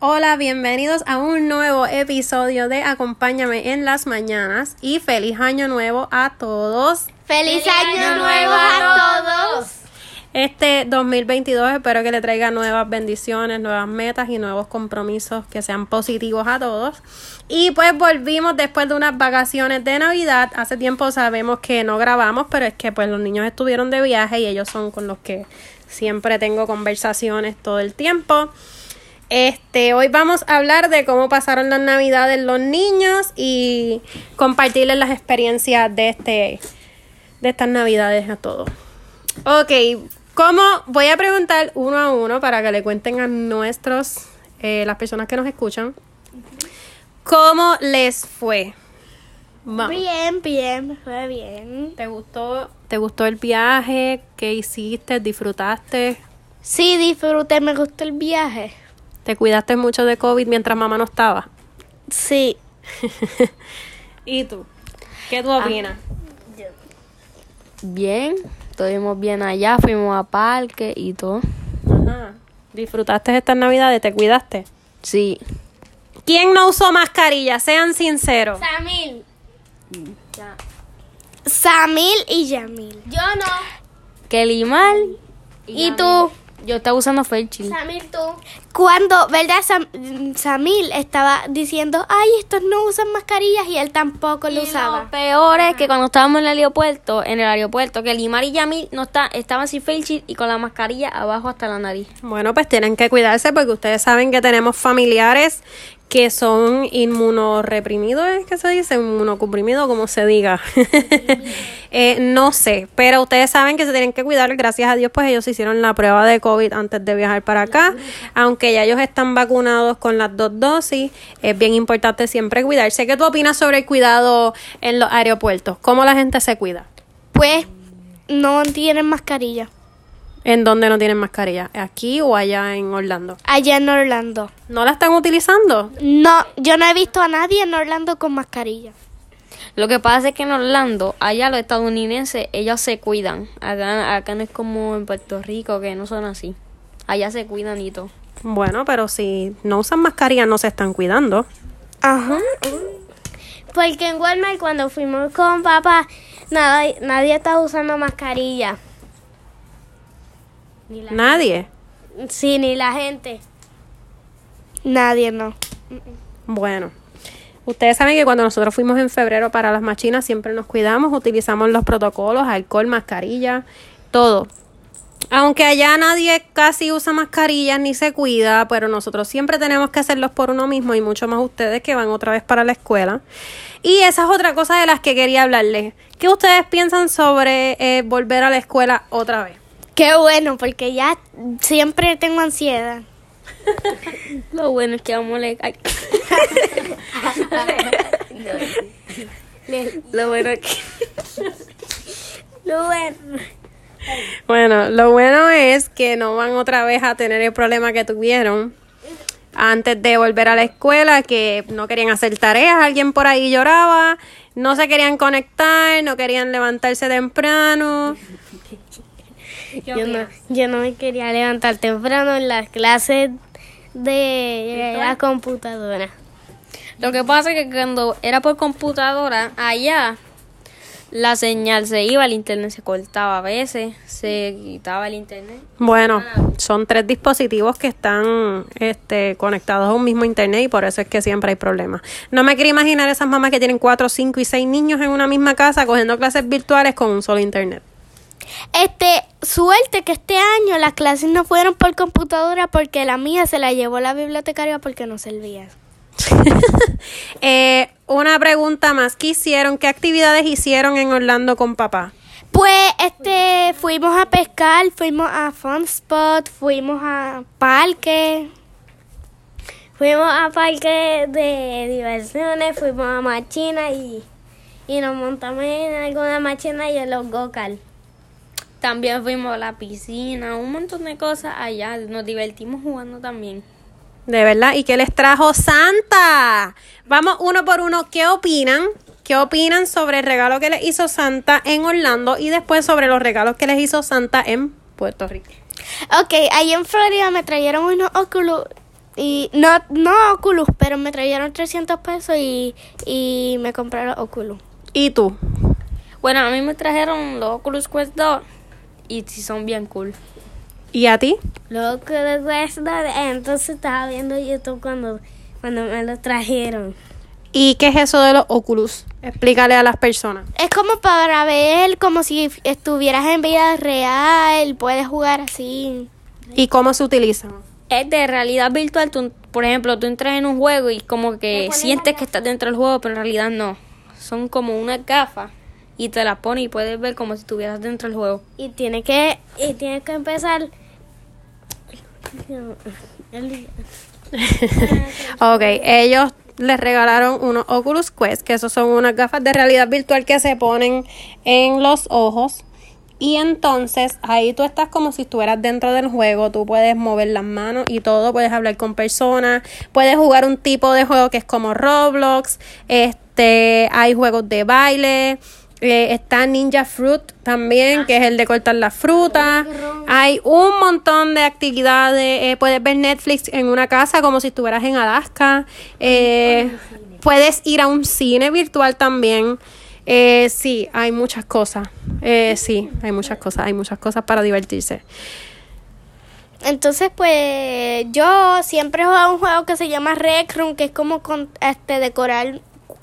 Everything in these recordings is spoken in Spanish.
Hola, bienvenidos a un nuevo episodio de Acompáñame en las mañanas y feliz año nuevo a todos. ¡Feliz, año, nuevo a todos! Este 2022 espero que le traiga nuevas bendiciones, nuevas metas y nuevos compromisos que sean positivos a todos. Y pues volvimos después de unas vacaciones de Navidad. Hace tiempo sabemos que no grabamos, pero es que pues los niños estuvieron de viaje y ellos son con los que siempre tengo conversaciones todo el tiempo. Este, hoy vamos a hablar de cómo pasaron las navidades los niños y compartirles las experiencias de este de estas navidades a todos. Ok, ¿cómo? Voy a preguntar uno a uno para que le cuenten a nuestros, eh, las personas que nos escuchan, ¿cómo les fue? Vamos. Bien, bien, me fue bien. ¿Te gustó, ¿Te gustó el viaje? ¿Qué hiciste? ¿Disfrutaste? Sí, disfruté, me gustó el viaje. ¿Te cuidaste mucho de COVID mientras mamá no estaba? Sí. ¿Y tú? ¿Qué tú opinas? Bien, estuvimos bien allá, fuimos a parque y todo. Ajá. ¿Disfrutaste estas navidades? ¿Te cuidaste? Sí. ¿Quién no usó mascarilla? Sean sinceros. Samil. Samil y Yamil. Yo no. Kelly mal. ¿Y tú? Yo estaba usando Felchil. Samil, tú. Cuando, ¿verdad? Sam- Samil estaba diciendo, ay, estos no usan mascarillas y él tampoco lo usaba. Lo peor es que cuando estábamos en el aeropuerto, en el aeropuerto, que Limar y Yamil no está, estaban sin Felchil y con la mascarilla abajo hasta la nariz. Bueno, pues tienen que cuidarse porque ustedes saben que tenemos familiares que son inmunoreprimidos, ¿es que se dice? Inmunocuprimidos, como se diga. Eh, no sé, pero ustedes saben que se tienen que cuidar. Gracias a Dios, pues ellos hicieron la prueba de COVID antes de viajar para acá. Aunque ya ellos están vacunados con las dos dosis, es bien importante siempre cuidarse. ¿Qué tú opinas sobre el cuidado en los aeropuertos? ¿Cómo la gente se cuida? Pues no tienen mascarilla. ¿En dónde no tienen mascarilla? ¿Aquí o allá en Orlando? Allá en Orlando. ¿No la están utilizando? No, yo no he visto a nadie en Orlando con mascarilla. Lo que pasa es que en Orlando, allá los estadounidenses, ellos se cuidan. Acá, acá no es como en Puerto Rico, que no son así. Allá se cuidan y todo. Bueno, pero si no usan mascarilla no se están cuidando. Ajá. Porque en Walmart cuando fuimos con papá, nada, nadie estaba usando mascarilla. Ni la- Nadie. sí, ni la gente. Nadie, no. Bueno, ustedes saben que cuando nosotros fuimos en febrero para las machinas siempre nos cuidamos, utilizamos los protocolos, alcohol, mascarilla, todo. Aunque allá nadie casi usa mascarillas ni se cuida, pero nosotros siempre tenemos que hacerlos por uno mismo y mucho más ustedes que van otra vez para la escuela. Y esa es otra cosa de las que quería hablarles. ¿Qué ustedes piensan sobre eh, volver a la escuela otra vez? Qué bueno, porque ya siempre tengo ansiedad. Lo bueno es que vamos a leer. ay. Lo bueno es que. Lo bueno. Bueno, lo bueno es que no van otra vez a tener el problema que tuvieron antes de volver a la escuela, que no querían hacer tareas, alguien por ahí lloraba, no se querían conectar, no querían levantarse temprano. Yo no, yo no me quería levantar temprano en las clases de la computadora. Lo que pasa es que cuando era por computadora, allá la señal se iba, el internet se cortaba a veces, se quitaba el internet. Bueno, son tres dispositivos que están este, conectados a un mismo internet y por eso es que siempre hay problemas. No me quiero imaginar esas mamás que tienen cuatro, cinco y seis niños en una misma casa cogiendo clases virtuales con un solo internet. Este, suerte que este año las clases no fueron por computadora porque la mía se la llevó la bibliotecaria porque no servía. Eh, una pregunta más. ¿Qué hicieron? ¿Qué actividades hicieron en Orlando con papá? Pues, este, fuimos a pescar, fuimos a Fun Spot, fuimos a parque, fuimos a parque de diversiones, fuimos a machina y, y nos montamos en alguna machina y en los go-kart. También fuimos a la piscina, un montón de cosas allá. Nos divertimos jugando también. De verdad. ¿Y qué les trajo Santa? Vamos uno por uno. ¿Qué opinan? ¿Qué opinan sobre el regalo que les hizo Santa en Orlando y después sobre los regalos que les hizo Santa en Puerto Rico? Ok, ahí en Florida me trajeron unos óculos Y no, no Oculus, pero me trajeron 300 pesos y, y me compraron Oculus. ¿Y tú? Bueno, a mí me trajeron los Oculus Quest 2 y sí son bien cool. ¿Y a ti? Oculus Quest 2, entonces estaba viendo YouTube cuando, cuando me los trajeron. ¿Y qué es eso de los Oculus? Explícale a las personas. Es como para ver como si estuvieras en vida real, puedes jugar así. ¿Y cómo se utilizan? Es de realidad virtual. Tú, por ejemplo, tú entras en un juego y como que sientes que estás dentro del juego, pero en realidad no. Son como unas gafas y te las pones y puedes ver como si estuvieras dentro del juego. Y tiene que, y tiene que empezar. ok, ellos les regalaron unos Oculus Quest, que esos son unas gafas de realidad virtual que se ponen en los ojos. Y entonces ahí tú estás como si estuvieras dentro del juego, tú puedes mover las manos y todo, puedes hablar con personas, puedes jugar un tipo de juego que es como Roblox, este, hay juegos de baile, eh, está Ninja Fruit también, que es el de cortar la fruta. Hay un montón de actividades. eh, puedes ver Netflix en una casa como si estuvieras en Alaska. Eh, puedes ir a un cine virtual también. Eh, sí, hay muchas cosas. Eh, sí, hay muchas cosas. Hay muchas cosas para divertirse. Entonces, pues yo siempre he jugado un juego que se llama Rec Room, que es como con, este decorar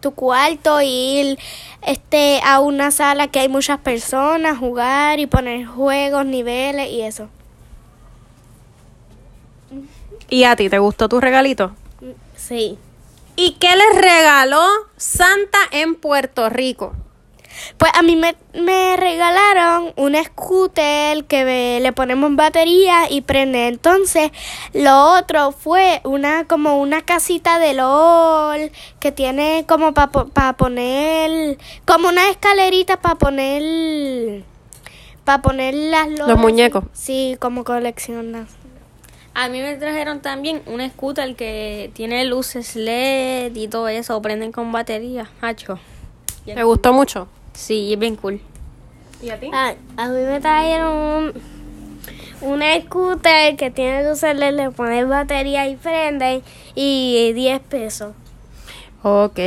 tu cuarto, ir este a una sala que hay muchas personas, jugar y poner juegos, niveles y eso. ¿Y a ti te gustó tu regalito? Sí. ¿Y qué les regaló Santa en Puerto Rico? Pues a mí me, me regalaron un scooter que le ponemos batería y prende. Entonces, lo otro fue una como una casita de LOL que tiene como para poner como una escalerita para poner para poner las LOL. Los muñecos. Sí, como coleccionas. A mí me trajeron también un scooter que tiene luces LED y todo eso, prenden con batería, hacho. ¿Te gustó mucho? Sí, es bien cool. ¿Y a ti? Ah, a mí me trajeron un, un scooter que tiene luces le pones batería y prende y 10 pesos. Ok.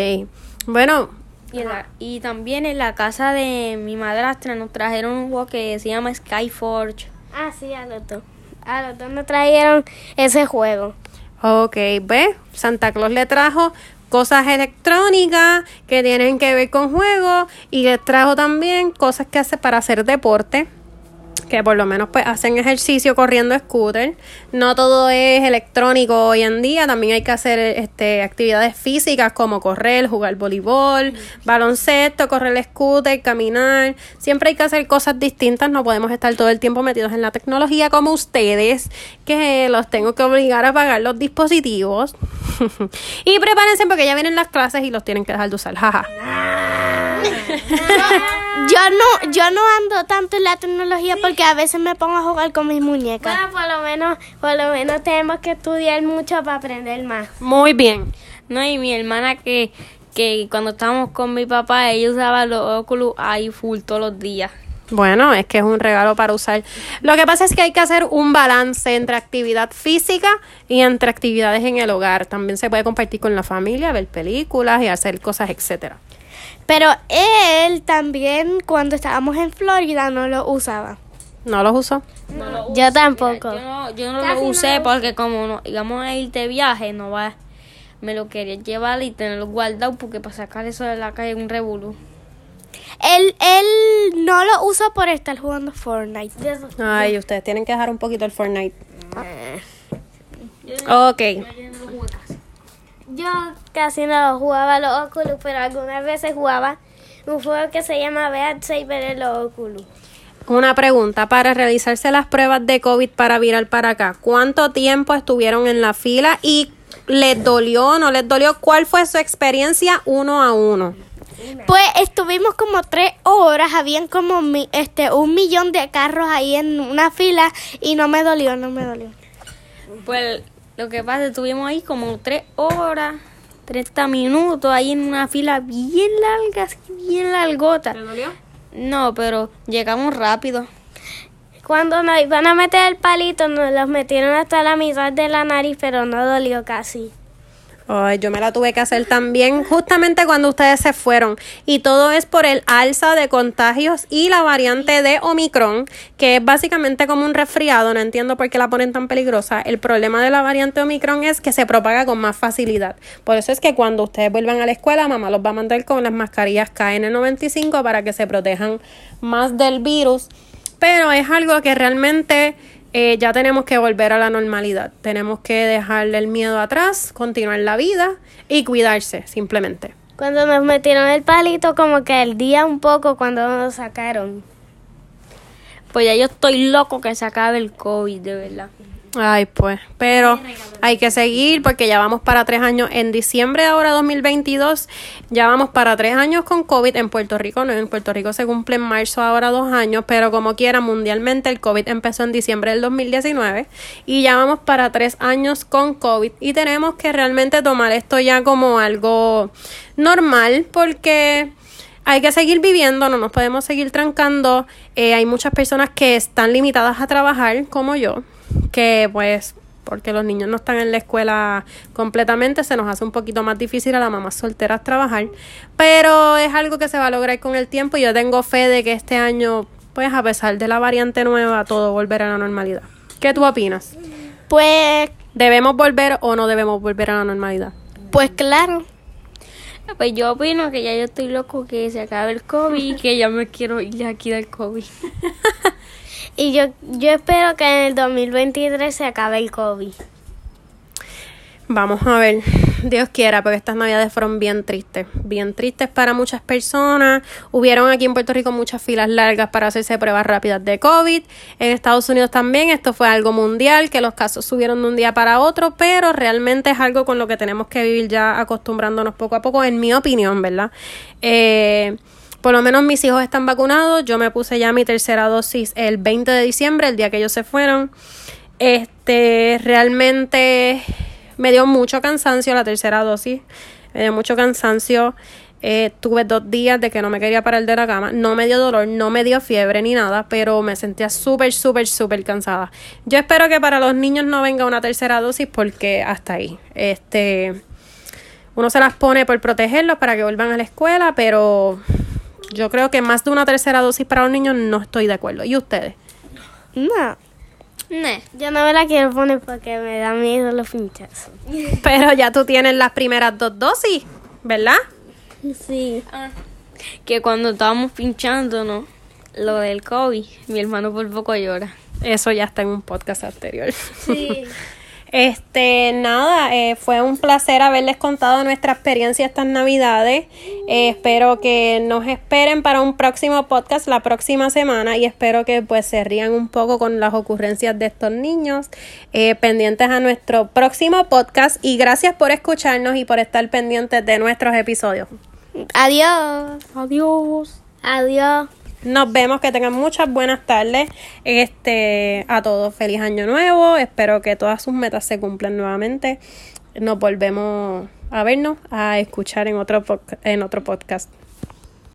Bueno, Y, en la- y también en la casa de mi madrastra nos trajeron un juego que se llama Skyforge. Ah, sí, a los dos. A los dos me trajeron ese juego. ok, ¿ves? Santa Claus le trajo cosas electrónicas que tienen que ver con juegos y les trajo también cosas que hace para hacer deporte. Que por lo menos pues hacen ejercicio corriendo scooter. No todo es electrónico hoy en día. También hay que hacer este, actividades físicas como correr, jugar voleibol, baloncesto, correr scooter, caminar. Siempre hay que hacer cosas distintas. No podemos estar todo el tiempo metidos en la tecnología como ustedes, que los tengo que obligar a pagar los dispositivos. y prepárense porque ya vienen las clases y los tienen que dejar de usar. Jaja. Yo no, yo no ando tanto en la tecnología porque a veces me pongo a jugar con mis muñecas. Bueno, por lo menos, por lo menos tenemos que estudiar mucho para aprender más. Muy bien. No, y mi hermana que, que cuando estábamos con mi papá, ella usaba los Oculus ahí full todos los días. Bueno, es que es un regalo para usar. Lo que pasa es que hay que hacer un balance entre actividad física y entre actividades en el hogar. También se puede compartir con la familia, ver películas y hacer cosas, etcétera. Pero él también, cuando estábamos en Florida, no lo usaba. ¿No los uso? Yo tampoco. Yo no, yo no lo usé porque como no, íbamos a ir de viaje, no va, me lo quería llevar y tenerlo guardado porque para sacar eso de la calle es un revolú. Él, él no lo usa por estar jugando Fortnite. Ay, ustedes tienen que dejar un poquito el Fortnite. Ok. Yo casi no jugaba los Oculus, pero algunas veces jugaba un juego que se llama Beat Saber en los Oculus. Una pregunta. Para realizarse las pruebas de COVID para virar para acá, ¿cuánto tiempo estuvieron en la fila y les dolió o no les dolió? ¿Cuál fue su experiencia uno a uno? Pues estuvimos como tres horas, habían como mi- este un millón de carros ahí en una fila y no me dolió, no me dolió. Pues lo que pasa, estuvimos ahí como tres horas, 30 minutos ahí en una fila bien larga, así, bien largota. dolió? No, pero llegamos rápido. Cuando nos iban a meter el palito, nos los metieron hasta la mitad de la nariz, pero no dolió casi. Ay, yo me la tuve que hacer también justamente cuando ustedes se fueron. Y todo es por el alza de contagios y la variante de Omicron, que es básicamente como un resfriado. No entiendo por qué la ponen tan peligrosa. El problema de la variante Omicron es que se propaga con más facilidad. Por eso es que cuando ustedes vuelvan a la escuela, mamá los va a mandar con las mascarillas KN95 para que se protejan más del virus. Pero es algo que realmente eh, ya tenemos que volver a la normalidad. Tenemos que dejarle el miedo atrás, continuar la vida y cuidarse, simplemente. Cuando nos metieron el palito, como que el día un poco cuando nos sacaron. Pues ya yo estoy loco que se acabe el COVID, de verdad. Ay, pues, pero hay que seguir porque ya vamos para tres años. En diciembre de ahora 2022, ya vamos para tres años con COVID en Puerto Rico. No, en Puerto Rico se cumple en marzo ahora dos años, pero como quiera, mundialmente el COVID empezó en diciembre del 2019 y ya vamos para tres años con COVID y tenemos que realmente tomar esto ya como algo normal porque hay que seguir viviendo, no nos podemos seguir trancando. Eh, hay muchas personas que están limitadas a trabajar, como yo que pues porque los niños no están en la escuela completamente, se nos hace un poquito más difícil a las mamás solteras trabajar, pero es algo que se va a lograr con el tiempo y yo tengo fe de que este año, pues a pesar de la variante nueva, todo volverá a la normalidad. ¿Qué tú opinas? Pues, ¿Debemos volver o no debemos volver a la normalidad? pues claro. Pues yo opino que ya yo estoy loco que se acabe el COVID y que ya me quiero ir aquí del COVID. Y yo, yo espero que en el 2023 se acabe el COVID. Vamos a ver, Dios quiera, porque estas navidades fueron bien tristes, bien tristes para muchas personas. Hubieron aquí en Puerto Rico muchas filas largas para hacerse pruebas rápidas de COVID. En Estados Unidos también, esto fue algo mundial, que los casos subieron de un día para otro, pero realmente es algo con lo que tenemos que vivir ya acostumbrándonos poco a poco, en mi opinión, ¿verdad? Eh, por lo menos mis hijos están vacunados. Yo me puse ya mi tercera dosis el 20 de diciembre, el día que ellos se fueron. Este, realmente me dio mucho cansancio la tercera dosis. Me dio mucho cansancio. Eh, tuve dos días de que no me quería parar de la cama. No me dio dolor, no me dio fiebre ni nada, pero me sentía súper, súper, súper cansada. Yo espero que para los niños no venga una tercera dosis porque hasta ahí. Este, uno se las pone por protegerlos para que vuelvan a la escuela, pero yo creo que más de una tercera dosis para los niños no estoy de acuerdo. ¿Y ustedes? No, No. yo no me la quiero poner porque me da miedo los pinchazos. Pero ya tú tienes las primeras dos dosis, ¿verdad? Sí. Que cuando estábamos pinchando, ¿no? Lo del COVID, mi hermano por poco llora. Eso ya está en un podcast anterior. Sí. Este, nada, eh, fue un placer haberles contado nuestra experiencia estas navidades. Eh, espero que nos esperen para un próximo podcast la próxima semana y espero que pues se rían un poco con las ocurrencias de estos niños. Eh, pendientes a nuestro próximo podcast y gracias por escucharnos y por estar pendientes de nuestros episodios. Adiós. Adiós. Adiós. Nos vemos, que tengan muchas buenas tardes. Este, a todos, feliz año nuevo. Espero que todas sus metas se cumplan nuevamente. Nos volvemos a vernos, a escuchar en otro, en otro podcast.